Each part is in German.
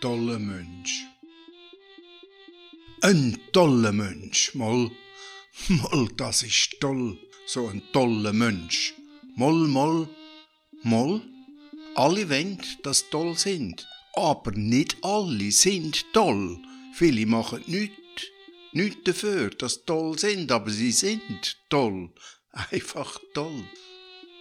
toller Mensch. Ein toller Mensch, moll, moll, das ist toll, so ein toller Mensch. Moll, moll, moll, alle wollen, dass toll sind, aber nicht alle sind toll. Viele machen nichts, nichts dafür, dass toll sind, aber sie sind toll, einfach toll.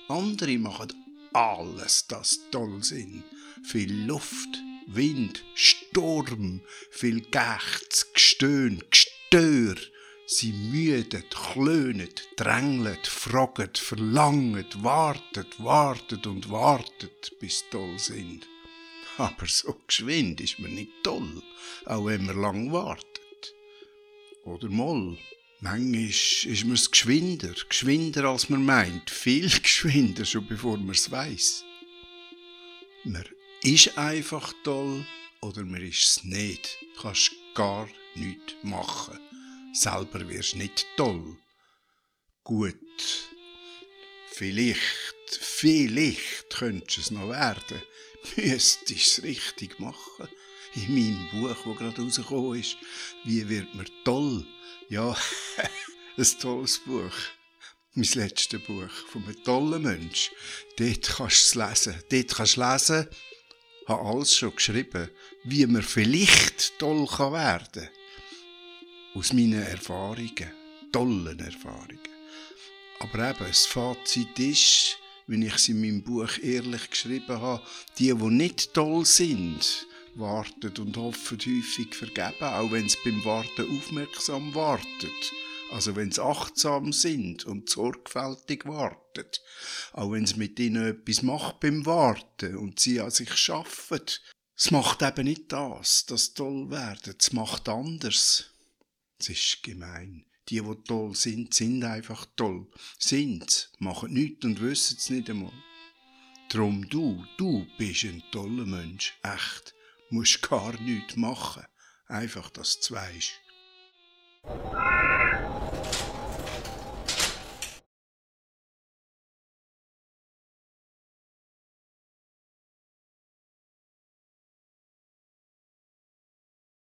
Andere machen alles, das toll sind. Viel Luft, Wind, Sturm, viel Gächts, Gestöhn, Gestör. Sie müdet, klönet, dränglet, froget, verlanget, wartet, wartet und wartet, bis toll sind. Aber so geschwind ist man nicht toll, auch wenn man lang wartet. Oder moll. Manchmal ist man geschwinder, geschwinder als man meint, viel geschwinder, schon bevor man es weiss. Man ist einfach toll oder man ist es nicht. Du kannst gar nichts machen. Selber wirst du nicht toll. Gut, vielleicht, vielleicht könntest du es noch werden. Müsstest es richtig machen. In meinem Buch, das gerade rausgekommen ist, wie wird man toll? Ja, ein tolles Buch mein letztes Buch von einem tollen Mensch. Dort kannst du es lesen. Dort kannst du lesen, habe alles schon geschrieben, wie man vielleicht toll kann werden kann. Aus meinen Erfahrungen, tollen Erfahrungen. Aber eben, das Fazit ist, wie ich es in meinem Buch ehrlich geschrieben habe, die, die nicht toll sind, warten und hoffen häufig vergeben, auch wenn es beim Warten aufmerksam wartet. Also wenn sie achtsam sind und sorgfältig warten, auch wenn es mit ihnen etwas macht beim Warten und sie an sich schaffen, es macht eben nicht das, das toll werden, es macht anders. Es ist gemein. Die, die toll sind, sind einfach toll. Sind, machen nichts und wissen es nicht einmal. Drum du, du bist ein toller Mensch, echt. Musst gar nichts machen. Einfach, dass du weißt.